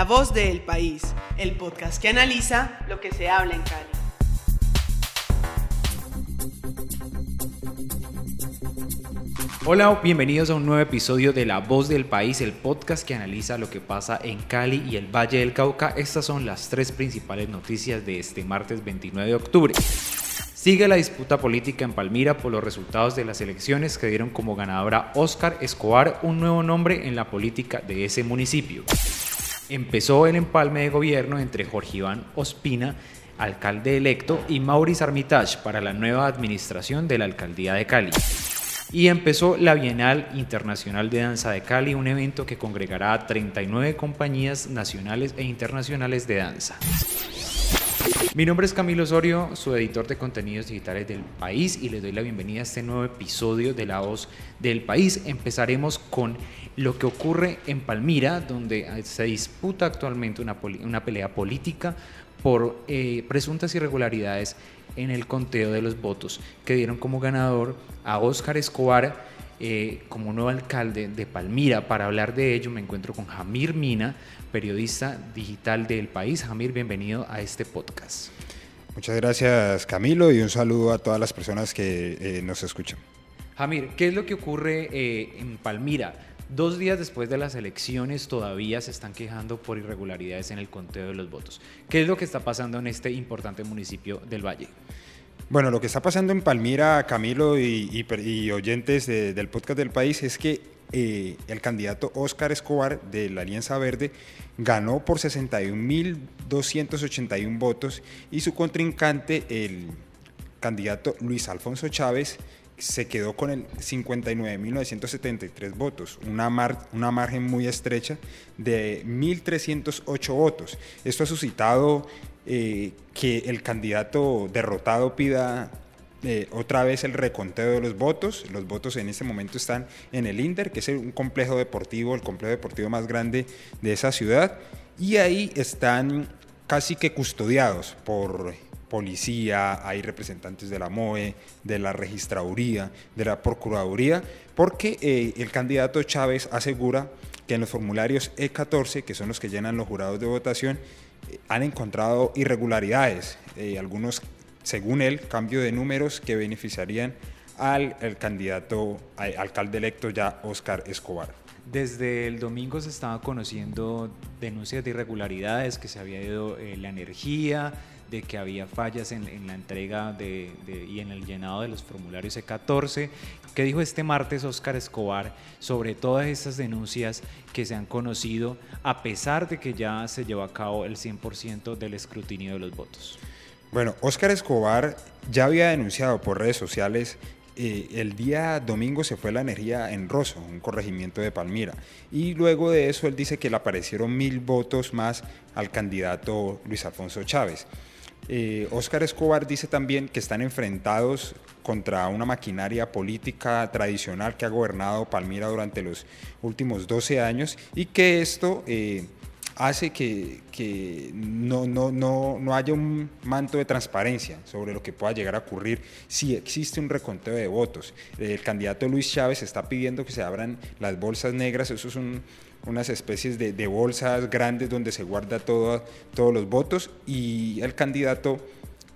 La voz del país, el podcast que analiza lo que se habla en Cali. Hola, bienvenidos a un nuevo episodio de La Voz del País, el podcast que analiza lo que pasa en Cali y el Valle del Cauca. Estas son las tres principales noticias de este martes 29 de octubre. Sigue la disputa política en Palmira por los resultados de las elecciones que dieron como ganadora Óscar Escobar, un nuevo nombre en la política de ese municipio. Empezó el empalme de gobierno entre Jorge Iván Ospina, alcalde electo, y Maurice Armitage para la nueva administración de la alcaldía de Cali. Y empezó la Bienal Internacional de Danza de Cali, un evento que congregará a 39 compañías nacionales e internacionales de danza. Mi nombre es Camilo Osorio, su editor de contenidos digitales del país y les doy la bienvenida a este nuevo episodio de La Voz del País. Empezaremos con lo que ocurre en Palmira, donde se disputa actualmente una, pelea política por eh, presuntas irregularidades en el conteo de los votos que dieron como ganador a Óscar Escobar eh, como nuevo alcalde de Palmira. Para hablar de ello me encuentro con Jamir Mina, periodista digital del país. Jamir, bienvenido a este podcast. Muchas gracias Camilo y un saludo a todas las personas que eh, nos escuchan. Jamir, ¿qué es lo que ocurre eh, en Palmira? Dos días después de las elecciones todavía se están quejando por irregularidades en el conteo de los votos. ¿Qué es lo que está pasando en este importante municipio del Valle? Bueno, lo que está pasando en Palmira, Camilo y, y oyentes de- del podcast del país es que eh, el candidato Óscar Escobar de la Alianza Verde ganó por 61.281 votos y su contrincante, el candidato Luis Alfonso Chávez, se quedó con el 59.973 votos, una, mar- una margen muy estrecha de 1.308 votos. Esto ha suscitado eh, que el candidato derrotado pida eh, otra vez el reconteo de los votos. Los votos en este momento están en el INDER, que es un complejo deportivo, el complejo deportivo más grande de esa ciudad, y ahí están casi que custodiados por policía, hay representantes de la MOE, de la registraduría, de la procuraduría, porque eh, el candidato Chávez asegura que en los formularios E14, que son los que llenan los jurados de votación, han encontrado irregularidades, eh, algunos, según él, cambio de números que beneficiarían al candidato al alcalde electo ya Óscar Escobar. Desde el domingo se estaban conociendo denuncias de irregularidades, que se había ido eh, la energía, de que había fallas en, la entrega y en el llenado de los formularios E14. ¿Qué dijo este martes Óscar Escobar sobre todas estas denuncias que se han conocido, a pesar de que ya se llevó a cabo el 100% del escrutinio de los votos? Bueno, Óscar Escobar ya había denunciado por redes sociales eh, el día domingo se fue la energía en Rosso, un corregimiento de Palmira. Y luego de eso él dice que le aparecieron mil votos más al candidato Luis Alfonso Chávez. Eh, Óscar Escobar dice también que están enfrentados contra una maquinaria política tradicional que ha gobernado Palmira durante los últimos 12 años y que esto eh, hace que, que no, no, no, no haya un manto de transparencia sobre lo que pueda llegar a ocurrir si existe un reconteo de votos. El candidato Luis Chávez está pidiendo que se abran las bolsas negras, eso son unas especies de, de bolsas grandes donde se guarda todo, todos los votos y el candidato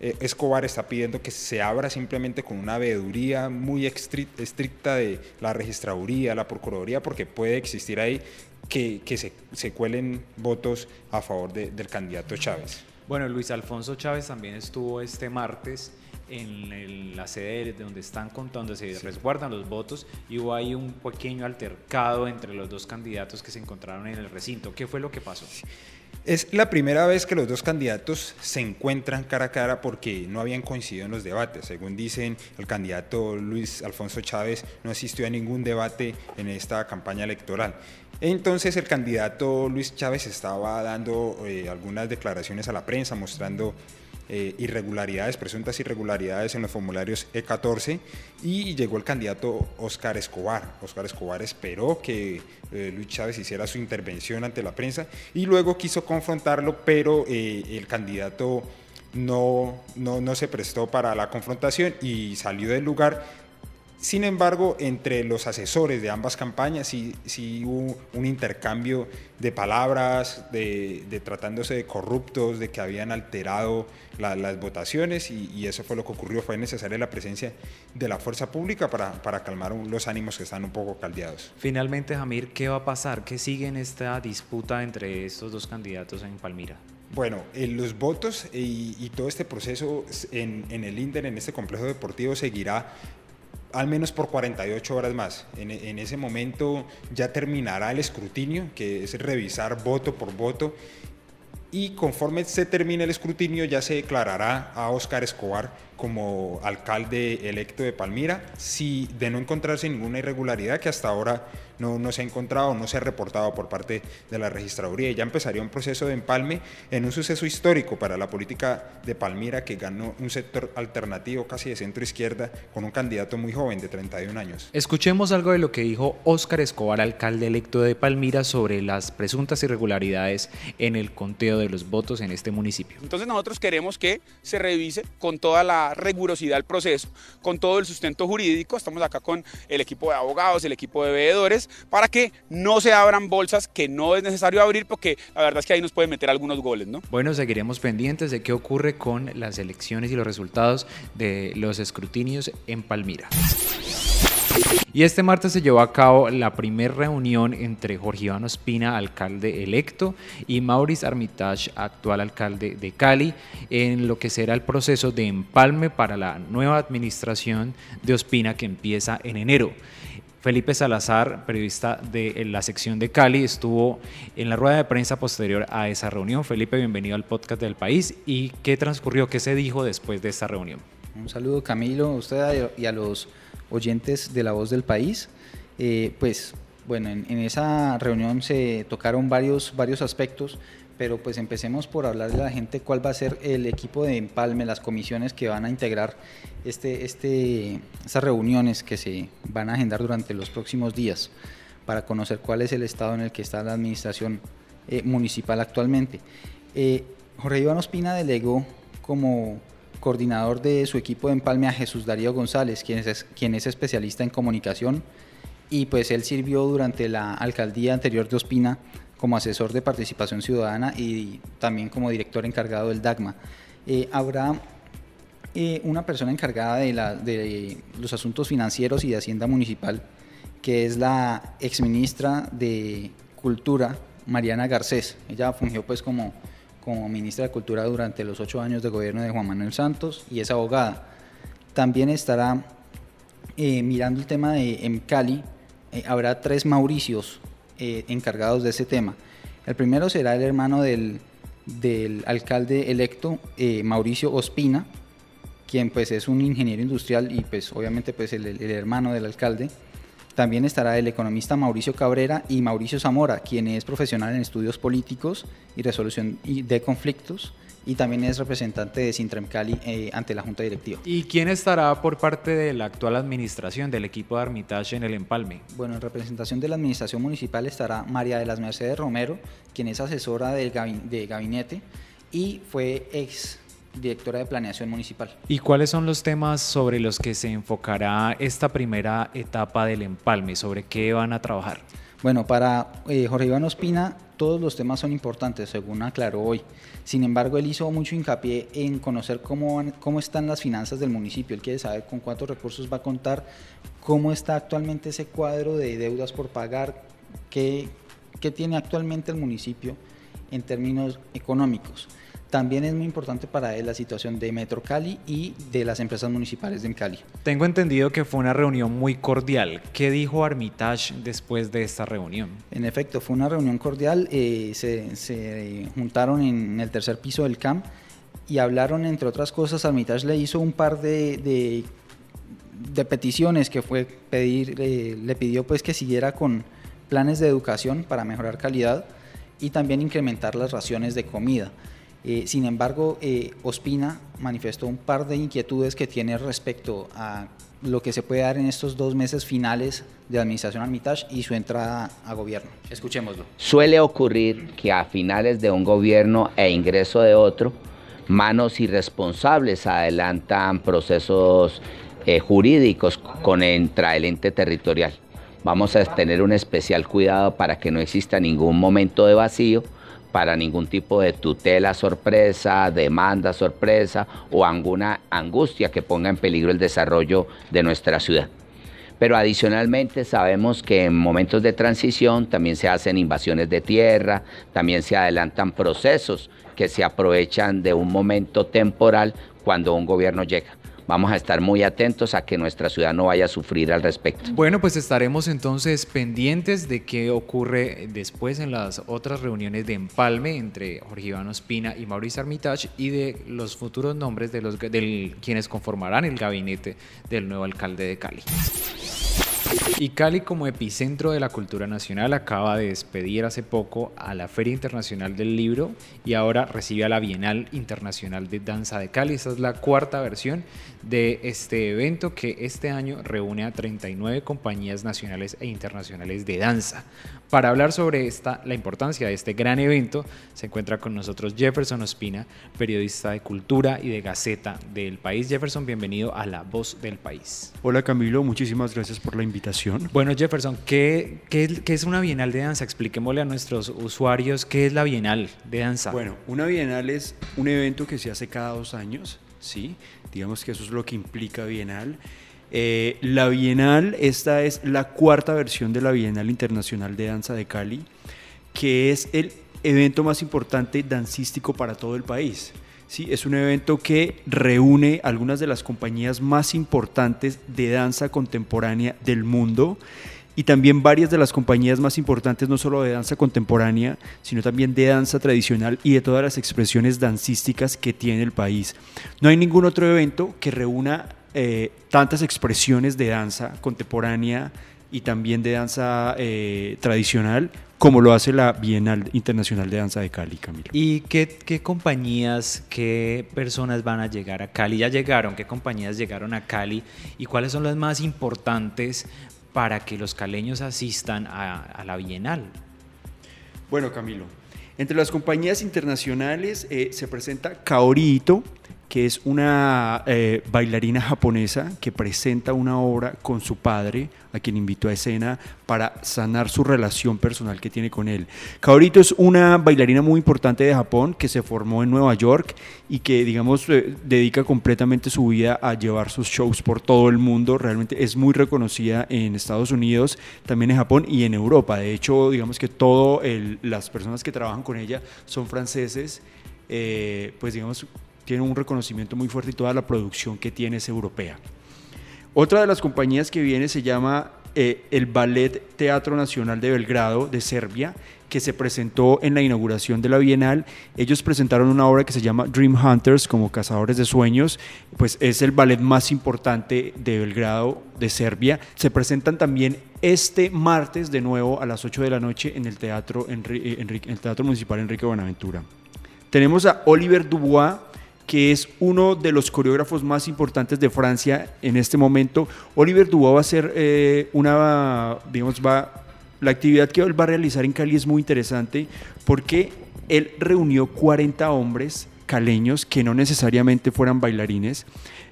eh, Escobar está pidiendo que se abra simplemente con una veeduría muy estri- estricta de la registraduría, la procuraduría, porque puede existir ahí que, que se, se, cuelen votos a favor de, del candidato Chávez. Bueno, Luis Alfonso Chávez también estuvo este martes en el, la sede de donde están contando, se resguardan los votos y hubo ahí un pequeño altercado entre los dos candidatos que se encontraron en el recinto. ¿Qué fue lo que pasó? Es la primera vez que los dos candidatos se encuentran cara a cara porque no habían coincidido en los debates. Según dicen, el candidato Luis Alfonso Chávez no asistió a ningún debate en esta campaña electoral. Entonces el candidato Luis Chávez estaba dando eh, algunas declaraciones a la prensa mostrando eh, irregularidades, presuntas irregularidades en los formularios E14 y llegó el candidato Oscar Escobar. Oscar Escobar esperó que eh, Luis Chávez hiciera su intervención ante la prensa y luego quiso confrontarlo, pero eh, el candidato no, no, no se prestó para la confrontación y salió del lugar sin embargo, entre los asesores de ambas campañas sí, sí hubo un intercambio de palabras, de, tratándose de corruptos, de que habían alterado las votaciones y, eso fue lo que ocurrió. Fue necesaria la presencia de la fuerza pública para, para calmar los ánimos que están un poco caldeados. Finalmente, Jamir, ¿qué va a pasar? ¿Qué sigue en esta disputa entre estos dos candidatos en Palmira? Bueno, los votos y, todo este proceso en, en, el INDER, en este complejo deportivo, seguirá al menos por 48 horas más. En, ese momento ya terminará el escrutinio, que es revisar voto por voto, y conforme se termine el escrutinio ya se declarará a Óscar Escobar como alcalde electo de Palmira, si de no encontrarse ninguna irregularidad que hasta ahora no, no se ha encontrado, no se ha reportado por parte de la registraduría. Ya empezaría un proceso de empalme en un suceso histórico para la política de Palmira que ganó un sector alternativo casi de centro izquierda con un candidato muy joven de 31 años. Escuchemos algo de lo que dijo Óscar Escobar, alcalde electo de Palmira, sobre las presuntas irregularidades en el conteo de los votos en este municipio. Entonces nosotros queremos que se revise con toda la rigurosidad del proceso, con todo el sustento jurídico. Estamos acá con el equipo de abogados, el equipo de veedores, para que no se abran bolsas que no es necesario abrir, porque la verdad es que ahí nos pueden meter algunos goles, ¿no? Bueno, seguiremos pendientes de qué ocurre con las elecciones y los resultados de los escrutinios en Palmira. Y este martes se llevó a cabo la primera reunión entre Jorge Iván Ospina, alcalde electo, y Maurice Armitage, actual alcalde de Cali, en lo que será el proceso de empalme para la nueva administración de Ospina que empieza en enero. Felipe Salazar, periodista de la sección de Cali, estuvo en la rueda de prensa posterior a esa reunión. Felipe, bienvenido al podcast del país. ¿Y qué transcurrió, qué se dijo después de esta reunión? Un saludo Camilo, a usted y a los oyentes de La Voz del País. Eh, pues bueno, en, esa reunión se tocaron varios, varios aspectos, pero pues empecemos por hablarle a la gente cuál va a ser el equipo de empalme, las comisiones que van a integrar este, este, estas reuniones que se van a agendar durante los próximos días para conocer cuál es el estado en el que está la administración eh, municipal actualmente. Eh, Jorge Iván Ospina delegó como coordinador de su equipo de empalme a Jesús Darío González, quien es, quien es especialista en comunicación y pues él sirvió durante la alcaldía anterior de Ospina como asesor de participación ciudadana y también como director encargado del DAGMA. Eh, habrá eh, una persona encargada de, de los asuntos financieros y de Hacienda Municipal, que es la exministra de Cultura, Mariana Garcés. Ella fungió pues como como ministra de Cultura durante los ocho años de gobierno de Juan Manuel Santos y es abogada. También estará eh, mirando el tema de en Cali, eh, habrá tres Mauricios eh, encargados de ese tema. El primero será el hermano del, del alcalde electo, Mauricio Ospina, quien pues es un ingeniero industrial y pues obviamente pues el, el hermano del alcalde. También estará el economista Mauricio Cabrera y Mauricio Zamora, quien es profesional en estudios políticos y resolución de conflictos y también es representante de Sintrem Cali eh, ante la Junta Directiva. ¿Y quién estará por parte de la actual administración del equipo de Armitage en el empalme? Bueno, en representación de la administración municipal estará María de las Mercedes Romero, quien es asesora del de gabinete y fue ex directora de Planeación Municipal. ¿Y cuáles son los temas sobre los que se enfocará esta primera etapa del empalme? ¿Sobre qué van a trabajar? Bueno, para eh, Jorge Iván Ospina todos los temas son importantes, según aclaró hoy. Sin embargo, él hizo mucho hincapié en conocer cómo, cómo están las finanzas del municipio. Él quiere saber con cuántos recursos va a contar, cómo está actualmente ese cuadro de deudas por pagar, qué, qué tiene actualmente el municipio en términos económicos. También es muy importante para él la situación de Metro Cali y de las empresas municipales de Cali. Tengo entendido que fue una reunión muy cordial. ¿Qué dijo Armitage después de esta reunión? En efecto, fue una reunión cordial. Eh, se, se, juntaron en el tercer piso del CAM y hablaron, entre otras cosas, Armitage le hizo un par de, de, de peticiones que fue pedir, eh, le pidió pues que siguiera con planes de educación para mejorar calidad y también incrementar las raciones de comida. Eh, sin embargo, eh, Ospina manifestó un par de inquietudes que tiene respecto a lo que se puede dar en estos dos meses finales de administración Armitage y su entrada a gobierno. Escuchémoslo. Suele ocurrir que a finales de un gobierno e ingreso de otro, manos irresponsables adelantan procesos eh, jurídicos con entra el ente territorial. Vamos a tener un especial cuidado para que no exista ningún momento de vacío para ningún tipo de tutela sorpresa, demanda sorpresa o alguna angustia que ponga en peligro el desarrollo de nuestra ciudad. Pero adicionalmente sabemos que en momentos de transición también se hacen invasiones de tierra, también se adelantan procesos que se aprovechan de un momento temporal cuando un gobierno llega vamos a estar muy atentos a que nuestra ciudad no vaya a sufrir al respecto. Bueno, pues estaremos entonces pendientes de qué ocurre después en las otras reuniones de empalme entre Jorge Iván Ospina y Mauricio Armitage y de los futuros nombres de los de quienes conformarán el gabinete del nuevo alcalde de Cali. Y Cali como epicentro de la cultura nacional acaba de despedir hace poco a la Feria Internacional del Libro y ahora recibe a la Bienal Internacional de Danza de Cali. Esta es la cuarta versión de este evento que este año reúne a 39 compañías nacionales e internacionales de danza. Para hablar sobre esta, la importancia de este gran evento, se encuentra con nosotros Jefferson Ospina, periodista de cultura y de Gaceta del país. Jefferson, bienvenido a La Voz del País. Hola Camilo, muchísimas gracias por la invitación. Bueno Jefferson, ¿qué, qué, qué es una Bienal de Danza? Expliquémosle a nuestros usuarios qué es la Bienal de Danza. Bueno, una Bienal es un evento que se hace cada dos años, ¿sí? Digamos que eso es lo que implica Bienal. Eh, la Bienal, esta es la cuarta versión de la Bienal Internacional de Danza de Cali, que es el evento más importante dancístico para todo el país. Sí, es un evento que reúne algunas de las compañías más importantes de danza contemporánea del mundo y también varias de las compañías más importantes no solo de danza contemporánea, sino también de danza tradicional y de todas las expresiones dancísticas que tiene el país. No hay ningún otro evento que reúna eh, tantas expresiones de danza contemporánea y también de danza eh, tradicional como lo hace la Bienal Internacional de Danza de Cali, Camilo. ¿Y qué, qué, compañías, qué personas van a llegar a Cali? Ya llegaron, ¿qué compañías llegaron a Cali? ¿Y cuáles son las más importantes para que los caleños asistan a, a la Bienal? Bueno, Camilo, entre las compañías internacionales eh, se presenta Kaorito, que es una eh, bailarina japonesa que presenta una obra con su padre, a quien invitó a escena para sanar su relación personal que tiene con él. Kaorito es una bailarina muy importante de Japón que se formó en Nueva York y que, digamos, eh, dedica completamente su vida a llevar sus shows por todo el mundo. Realmente es muy reconocida en Estados Unidos, también en Japón y en Europa. De hecho, digamos que todas las personas que trabajan con ella son franceses. Eh, pues digamos, tiene un reconocimiento muy fuerte y toda la producción que tiene es europea. Otra de las compañías que viene se llama eh, el Ballet Teatro Nacional de Belgrado de Serbia, que se presentó en la inauguración de la Bienal. Ellos presentaron una obra que se llama Dream Hunters, como cazadores de sueños, pues es el ballet más importante de Belgrado, de Serbia. Se presentan también este martes de nuevo a las 8 de la noche en el Teatro, Enrique, en el teatro Municipal Enrique Buenaventura. Tenemos a Oliver Dubois, que es uno de los coreógrafos más importantes de Francia en este momento. Oliver Dubois va a ser eh, una, digamos, va, la actividad que él va a realizar en Cali es muy interesante porque él reunió 40 hombres caleños que no necesariamente fueran bailarines,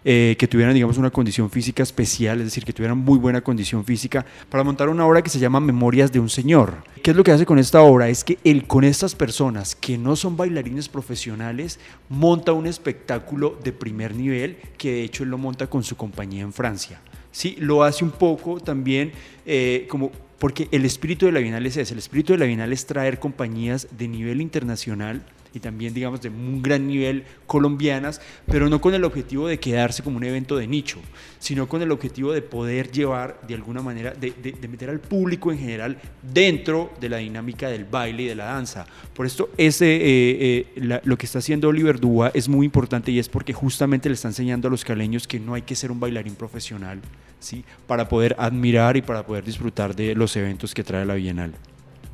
eh, que tuvieran, digamos, una condición física especial, es decir, que tuvieran muy buena condición física, para montar una obra que se llama Memorias de un Señor. ¿Qué es lo que hace con esta obra? Es que él con estas personas que no son bailarines profesionales monta un espectáculo de primer nivel, que de hecho él lo monta con su compañía en Francia. Sí, lo hace un poco también eh, como porque el espíritu de la Bienal es ese, el espíritu de la Bienal es traer compañías de nivel internacional y también, digamos, de un gran nivel colombianas, pero no con el objetivo de quedarse como un evento de nicho, sino con el objetivo de poder llevar de alguna manera, de, de, meter al público en general dentro de la dinámica del baile y de la danza. Por esto, ese, eh, eh, lo que está haciendo Oliver Dúa es muy importante y es porque justamente le está enseñando a los caleños que no hay que ser un bailarín profesional, ¿sí? Para poder admirar y para poder disfrutar de los eventos que trae la Bienal.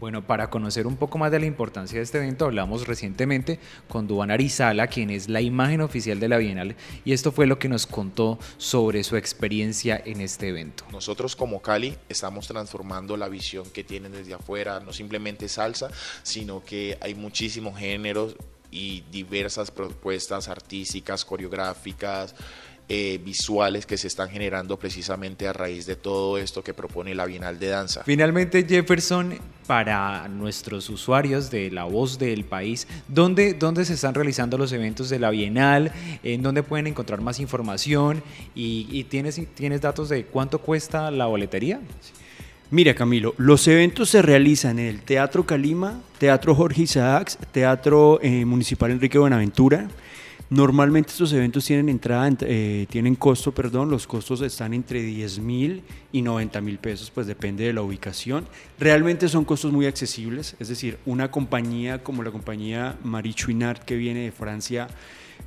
Bueno, para conocer un poco más de la importancia de este evento, hablamos recientemente con Duan Arizala, quien es la imagen oficial de la Bienal, y esto fue lo que nos contó sobre su experiencia en este evento. Nosotros como Cali estamos transformando la visión que tienen desde afuera, no simplemente salsa, sino que hay muchísimos géneros y diversas propuestas artísticas, coreográficas, eh, visuales que se están generando precisamente a raíz de todo esto que propone la Bienal de Danza. Finalmente, Jefferson, para nuestros usuarios de La Voz del País, ¿dónde, dónde se están realizando los eventos de la Bienal? ¿En dónde pueden encontrar más información? ¿Y, tienes, tienes datos de cuánto cuesta la boletería? Mira Camilo, los eventos se realizan en el Teatro Calima, Teatro Jorge Isaacs, Teatro eh, Municipal Enrique Buenaventura, Normalmente estos eventos tienen entrada, eh, tienen costo, perdón, los costos están entre 10 mil y 90 mil pesos, pues depende de la ubicación. Realmente son costos muy accesibles, es decir, una compañía como la compañía Marie Chouinard que viene de Francia,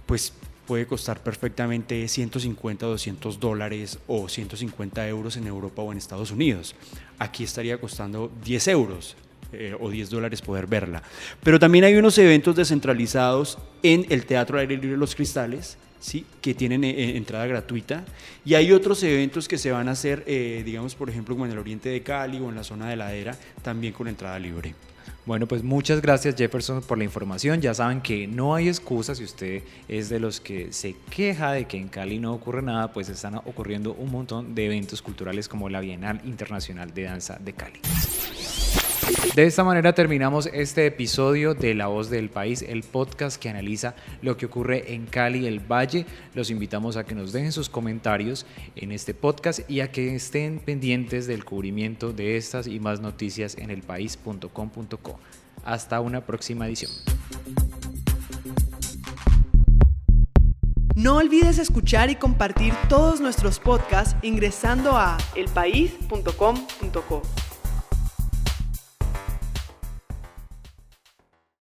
pues puede costar perfectamente 150 200 dólares o 150 euros en Europa o en Estados Unidos. Aquí estaría costando 10 euros. Eh, o 10 dólares poder verla. Pero también hay unos eventos descentralizados en el Teatro Aire Libre Los Cristales, ¿sí? que tienen eh, entrada gratuita. Y hay otros eventos que se van a hacer, eh, digamos, por ejemplo, como en el oriente de Cali o en la zona de ladera, también con entrada libre. Bueno, pues muchas gracias Jefferson por la información. Ya saben que no hay excusa si usted es de los que se queja de que en Cali no ocurre nada, pues están ocurriendo un montón de eventos culturales como la Bienal Internacional de Danza de Cali. De esta manera terminamos este episodio de La Voz del País, el podcast que analiza lo que ocurre en Cali el Valle. Los invitamos a que nos dejen sus comentarios en este podcast y a que estén pendientes del cubrimiento de estas y más noticias en elpaís.com.co. Hasta una próxima edición. No olvides escuchar y compartir todos nuestros podcasts ingresando a elpaís.com.co.